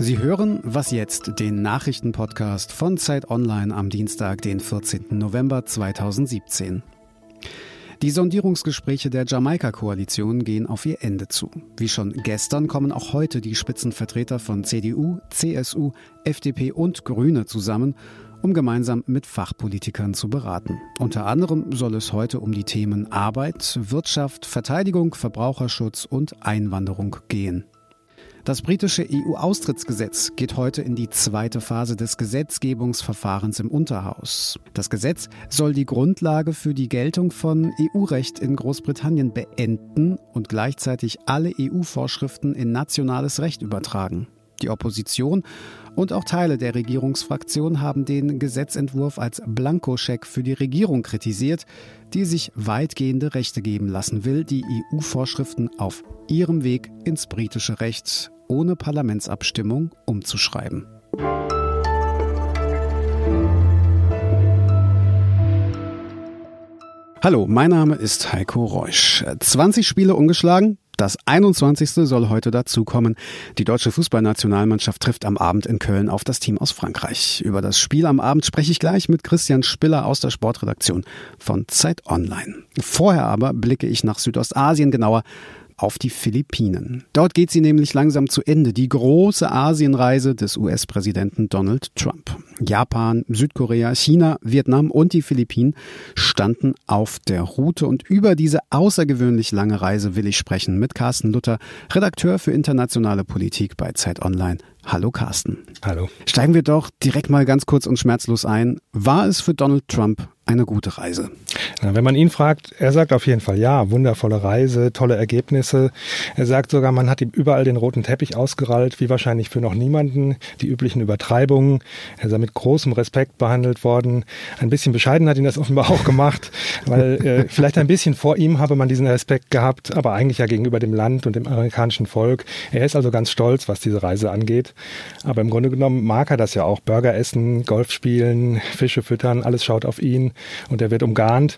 Sie hören Was jetzt, den Nachrichtenpodcast von Zeit Online am Dienstag, den 14. November 2017. Die Sondierungsgespräche der Jamaika-Koalition gehen auf ihr Ende zu. Wie schon gestern kommen auch heute die Spitzenvertreter von CDU, CSU, FDP und Grüne zusammen, um gemeinsam mit Fachpolitikern zu beraten. Unter anderem soll es heute um die Themen Arbeit, Wirtschaft, Verteidigung, Verbraucherschutz und Einwanderung gehen. Das britische EU-Austrittsgesetz geht heute in die zweite Phase des Gesetzgebungsverfahrens im Unterhaus. Das Gesetz soll die Grundlage für die Geltung von EU-Recht in Großbritannien beenden und gleichzeitig alle EU-Vorschriften in nationales Recht übertragen. Die Opposition und auch Teile der Regierungsfraktion haben den Gesetzentwurf als Blankoscheck für die Regierung kritisiert, die sich weitgehende Rechte geben lassen will, die EU-Vorschriften auf ihrem Weg ins britische Recht ohne Parlamentsabstimmung umzuschreiben. Hallo, mein Name ist Heiko Reusch. 20 Spiele ungeschlagen, das 21. soll heute dazukommen. Die deutsche Fußballnationalmannschaft trifft am Abend in Köln auf das Team aus Frankreich. Über das Spiel am Abend spreche ich gleich mit Christian Spiller aus der Sportredaktion von Zeit Online. Vorher aber blicke ich nach Südostasien genauer auf die Philippinen. Dort geht sie nämlich langsam zu Ende, die große Asienreise des US-Präsidenten Donald Trump. Japan, Südkorea, China, Vietnam und die Philippinen standen auf der Route und über diese außergewöhnlich lange Reise will ich sprechen mit Carsten Luther, Redakteur für internationale Politik bei Zeit Online. Hallo Carsten. Hallo. Steigen wir doch direkt mal ganz kurz und schmerzlos ein. War es für Donald Trump eine gute Reise? Na, wenn man ihn fragt, er sagt auf jeden Fall ja, wundervolle Reise, tolle Ergebnisse. Er sagt sogar, man hat ihm überall den roten Teppich ausgerollt, wie wahrscheinlich für noch niemanden. Die üblichen Übertreibungen. Er sei mit großem Respekt behandelt worden. Ein bisschen bescheiden hat ihn das offenbar auch gemacht, weil äh, vielleicht ein bisschen vor ihm habe man diesen Respekt gehabt, aber eigentlich ja gegenüber dem Land und dem amerikanischen Volk. Er ist also ganz stolz, was diese Reise angeht. Aber im Grunde genommen mag er das ja auch. Burger essen, Golf spielen, Fische füttern, alles schaut auf ihn und er wird umgarnt.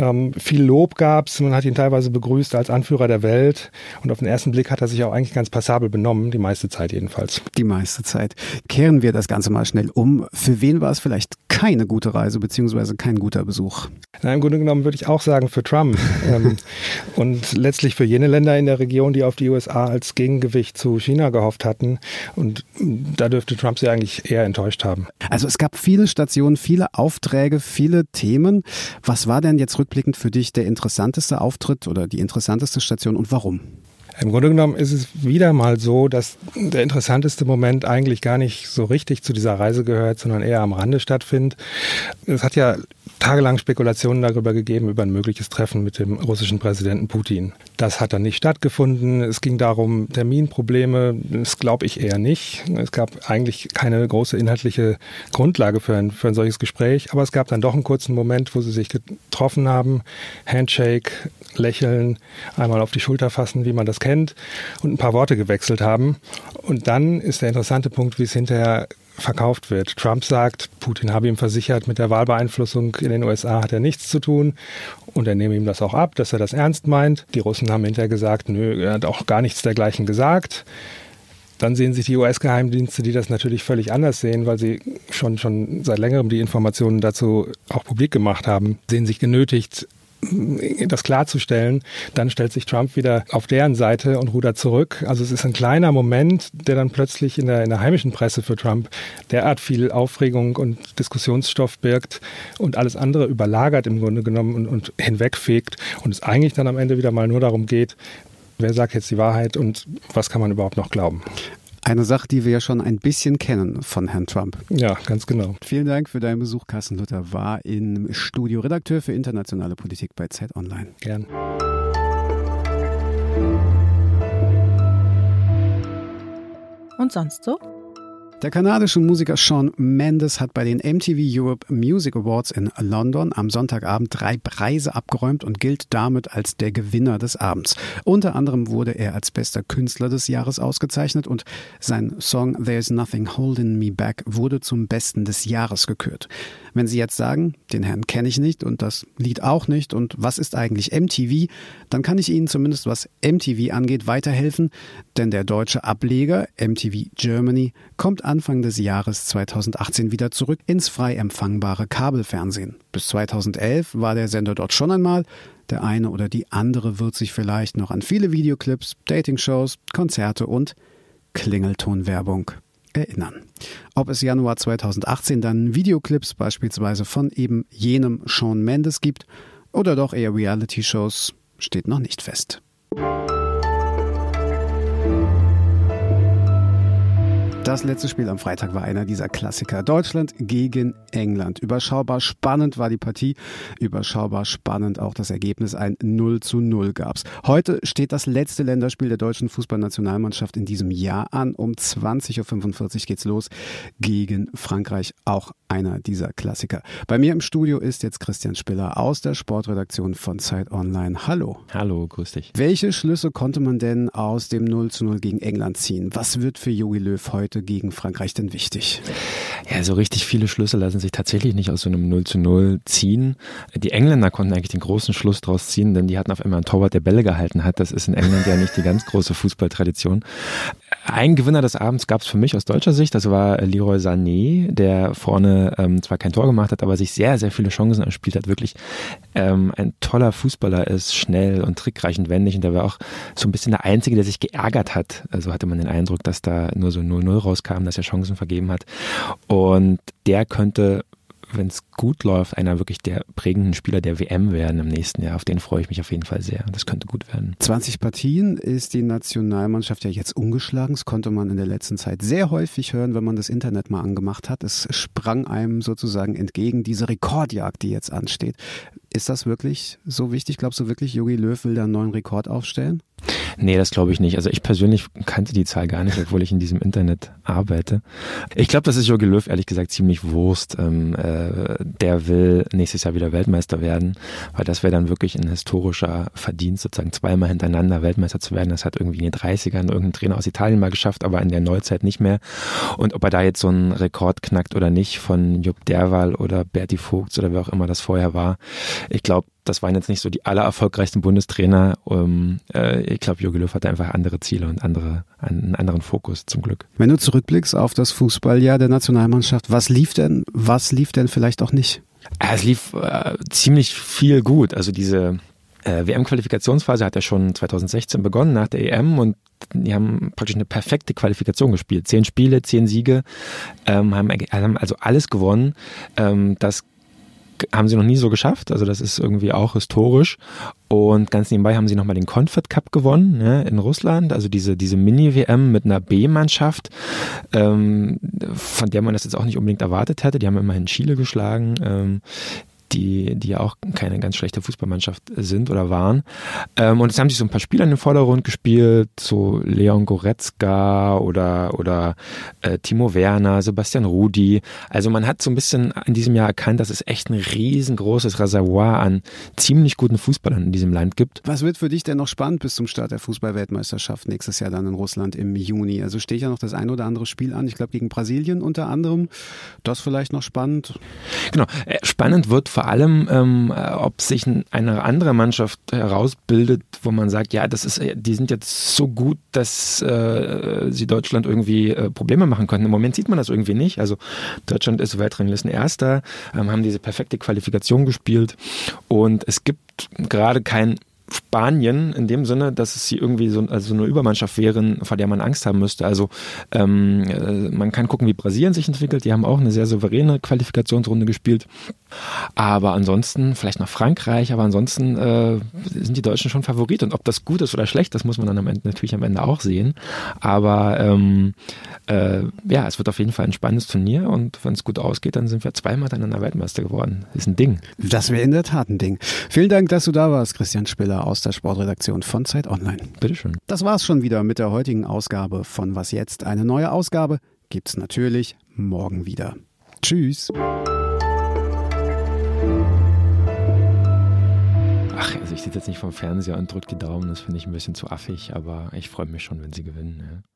Ähm, viel Lob gab es, man hat ihn teilweise begrüßt als Anführer der Welt und auf den ersten Blick hat er sich auch eigentlich ganz passabel benommen, die meiste Zeit jedenfalls. Die meiste Zeit. Kehren wir das Ganze mal schnell um. Für wen war es vielleicht keine gute Reise beziehungsweise kein guter Besuch? Na, Im Grunde genommen würde ich auch sagen für Trump ähm, und letztlich für jene Länder in der Region, die auf die USA als Gegengewicht zu China gehofft hatten. Und da dürfte Trump sie eigentlich eher enttäuscht haben. Also es gab viele Stationen, viele Aufträge, viele Themen. Was war denn jetzt rückblickend für dich der interessanteste Auftritt oder die interessanteste Station und warum? Im Grunde genommen ist es wieder mal so, dass der interessanteste Moment eigentlich gar nicht so richtig zu dieser Reise gehört, sondern eher am Rande stattfindet. Es hat ja tagelang Spekulationen darüber gegeben, über ein mögliches Treffen mit dem russischen Präsidenten Putin. Das hat dann nicht stattgefunden. Es ging darum, Terminprobleme. Das glaube ich eher nicht. Es gab eigentlich keine große inhaltliche Grundlage für ein, für ein solches Gespräch. Aber es gab dann doch einen kurzen Moment, wo sie sich getroffen haben. Handshake, lächeln, einmal auf die Schulter fassen, wie man das kennt, und ein paar Worte gewechselt haben. Und dann ist der interessante Punkt, wie es hinterher verkauft wird. Trump sagt, Putin habe ihm versichert, mit der Wahlbeeinflussung in den USA hat er nichts zu tun und er nehme ihm das auch ab, dass er das ernst meint. Die Russen haben hinterher gesagt, nö, er hat auch gar nichts dergleichen gesagt. Dann sehen sich die US-Geheimdienste, die das natürlich völlig anders sehen, weil sie schon, schon seit längerem die Informationen dazu auch publik gemacht haben, sehen sich genötigt, das klarzustellen, dann stellt sich Trump wieder auf deren Seite und rudert zurück. Also es ist ein kleiner Moment, der dann plötzlich in der, in der heimischen Presse für Trump derart viel Aufregung und Diskussionsstoff birgt und alles andere überlagert im Grunde genommen und, und hinwegfegt und es eigentlich dann am Ende wieder mal nur darum geht, wer sagt jetzt die Wahrheit und was kann man überhaupt noch glauben. Eine Sache, die wir ja schon ein bisschen kennen von Herrn Trump. Ja, ganz genau. Vielen Dank für deinen Besuch. Carsten Luther war im Studio Redakteur für internationale Politik bei Zeit Online. Gern. Und sonst so? Der kanadische Musiker Sean Mendes hat bei den MTV Europe Music Awards in London am Sonntagabend drei Preise abgeräumt und gilt damit als der Gewinner des Abends. Unter anderem wurde er als bester Künstler des Jahres ausgezeichnet und sein Song There's Nothing Holding Me Back wurde zum besten des Jahres gekürt. Wenn Sie jetzt sagen, den Herrn kenne ich nicht und das Lied auch nicht und was ist eigentlich MTV, dann kann ich Ihnen zumindest was MTV angeht weiterhelfen, denn der deutsche Ableger MTV Germany kommt Anfang des Jahres 2018 wieder zurück ins frei empfangbare Kabelfernsehen. Bis 2011 war der Sender dort schon einmal. Der eine oder die andere wird sich vielleicht noch an viele Videoclips, Datingshows, Konzerte und Klingeltonwerbung erinnern. Ob es Januar 2018 dann Videoclips beispielsweise von eben jenem Sean Mendes gibt oder doch eher Reality-Shows, steht noch nicht fest. Das letzte Spiel am Freitag war einer dieser Klassiker. Deutschland gegen England. Überschaubar spannend war die Partie. Überschaubar spannend auch das Ergebnis. Ein 0 zu 0 gab's. Heute steht das letzte Länderspiel der deutschen Fußballnationalmannschaft in diesem Jahr an. Um 20.45 Uhr geht's los gegen Frankreich. Auch einer dieser Klassiker. Bei mir im Studio ist jetzt Christian Spiller aus der Sportredaktion von Zeit Online. Hallo. Hallo, grüß dich. Welche Schlüsse konnte man denn aus dem 0 zu 0 gegen England ziehen? Was wird für Jogi Löw heute gegen Frankreich denn wichtig? Ja, so richtig viele Schlüsse lassen sich tatsächlich nicht aus so einem 0 zu 0 ziehen. Die Engländer konnten eigentlich den großen Schluss draus ziehen, denn die hatten auf einmal einen Torwart, der Bälle gehalten hat. Das ist in England ja nicht die ganz große Fußballtradition. Ein Gewinner des Abends gab es für mich aus deutscher Sicht. Das war Leroy Sané, der vorne ähm, zwar kein Tor gemacht hat, aber sich sehr, sehr viele Chancen erspielt hat. Wirklich ähm, ein toller Fußballer ist, schnell und trickreich und wendig. Und der war auch so ein bisschen der Einzige, der sich geärgert hat. Also hatte man den Eindruck, dass da nur so 0-0 rauskam, dass er Chancen vergeben hat. Und der könnte wenn es gut läuft, einer wirklich der prägenden Spieler der WM werden im nächsten Jahr. Auf den freue ich mich auf jeden Fall sehr. Das könnte gut werden. 20 Partien ist die Nationalmannschaft ja jetzt ungeschlagen. Das konnte man in der letzten Zeit sehr häufig hören, wenn man das Internet mal angemacht hat. Es sprang einem sozusagen entgegen diese Rekordjagd, die jetzt ansteht. Ist das wirklich so wichtig? Glaubst du wirklich, Jogi Löw will da einen neuen Rekord aufstellen? Nee, das glaube ich nicht. Also ich persönlich kannte die Zahl gar nicht, obwohl ich in diesem Internet arbeite. Ich glaube, das ist Jogi Löw ehrlich gesagt ziemlich Wurst. Ähm, äh, der will nächstes Jahr wieder Weltmeister werden, weil das wäre dann wirklich ein historischer Verdienst, sozusagen zweimal hintereinander Weltmeister zu werden. Das hat irgendwie in den 30ern irgendein Trainer aus Italien mal geschafft, aber in der Neuzeit nicht mehr. Und ob er da jetzt so einen Rekord knackt oder nicht von Jupp Derwal oder Berti Vogts oder wer auch immer das vorher war, ich glaube, das waren jetzt nicht so die allererfolgreichsten Bundestrainer. Um, äh, ich glaube, Jogi Löw hatte einfach andere Ziele und andere, einen anderen Fokus zum Glück. Wenn du zurückblickst auf das Fußballjahr der Nationalmannschaft, was lief denn, was lief denn vielleicht auch nicht? Es lief äh, ziemlich viel gut. Also diese äh, WM-Qualifikationsphase hat ja schon 2016 begonnen nach der EM und die haben praktisch eine perfekte Qualifikation gespielt. Zehn Spiele, zehn Siege, ähm, haben, haben also alles gewonnen. Ähm, das haben sie noch nie so geschafft. Also das ist irgendwie auch historisch. Und ganz nebenbei haben sie nochmal den Confed Cup gewonnen ne, in Russland. Also diese, diese Mini-WM mit einer B-Mannschaft, ähm, von der man das jetzt auch nicht unbedingt erwartet hätte. Die haben immerhin Chile geschlagen. Ähm, die, die ja auch keine ganz schlechte Fußballmannschaft sind oder waren. Ähm, und es haben sich so ein paar Spieler in den Vordergrund gespielt, so Leon Goretzka oder, oder äh, Timo Werner, Sebastian Rudi. Also man hat so ein bisschen in diesem Jahr erkannt, dass es echt ein riesengroßes Reservoir an ziemlich guten Fußballern in diesem Land gibt. Was wird für dich denn noch spannend bis zum Start der Fußballweltmeisterschaft nächstes Jahr dann in Russland im Juni? Also steht ja noch das ein oder andere Spiel an, ich glaube gegen Brasilien unter anderem. Das vielleicht noch spannend? Genau, äh, spannend wird vor vor allem, ähm, äh, ob sich eine andere Mannschaft herausbildet, wo man sagt, ja, das ist, äh, die sind jetzt so gut, dass äh, sie Deutschland irgendwie äh, Probleme machen könnten. Im Moment sieht man das irgendwie nicht. Also Deutschland ist Weltranglisten Erster, ähm, haben diese perfekte Qualifikation gespielt und es gibt gerade kein Spanien in dem Sinne, dass es sie irgendwie so also eine Übermannschaft wären, vor der man Angst haben müsste. Also ähm, äh, man kann gucken, wie Brasilien sich entwickelt. Die haben auch eine sehr souveräne Qualifikationsrunde gespielt. Aber ansonsten, vielleicht noch Frankreich, aber ansonsten äh, sind die Deutschen schon Favorit. Und ob das gut ist oder schlecht, das muss man dann am Ende natürlich am Ende auch sehen. Aber ähm, äh, ja, es wird auf jeden Fall ein spannendes Turnier und wenn es gut ausgeht, dann sind wir zweimal dann in der Weltmeister geworden. Ist ein Ding. Das wäre in der Tat ein Ding. Vielen Dank, dass du da warst, Christian Spiller aus der Sportredaktion von Zeit Online. Bitteschön. Das war's schon wieder mit der heutigen Ausgabe von Was jetzt? Eine neue Ausgabe gibt's natürlich morgen wieder. Tschüss. Ach, also ich sitze jetzt nicht vom Fernseher und drücke die Daumen, das finde ich ein bisschen zu affig, aber ich freue mich schon, wenn sie gewinnen. Ja.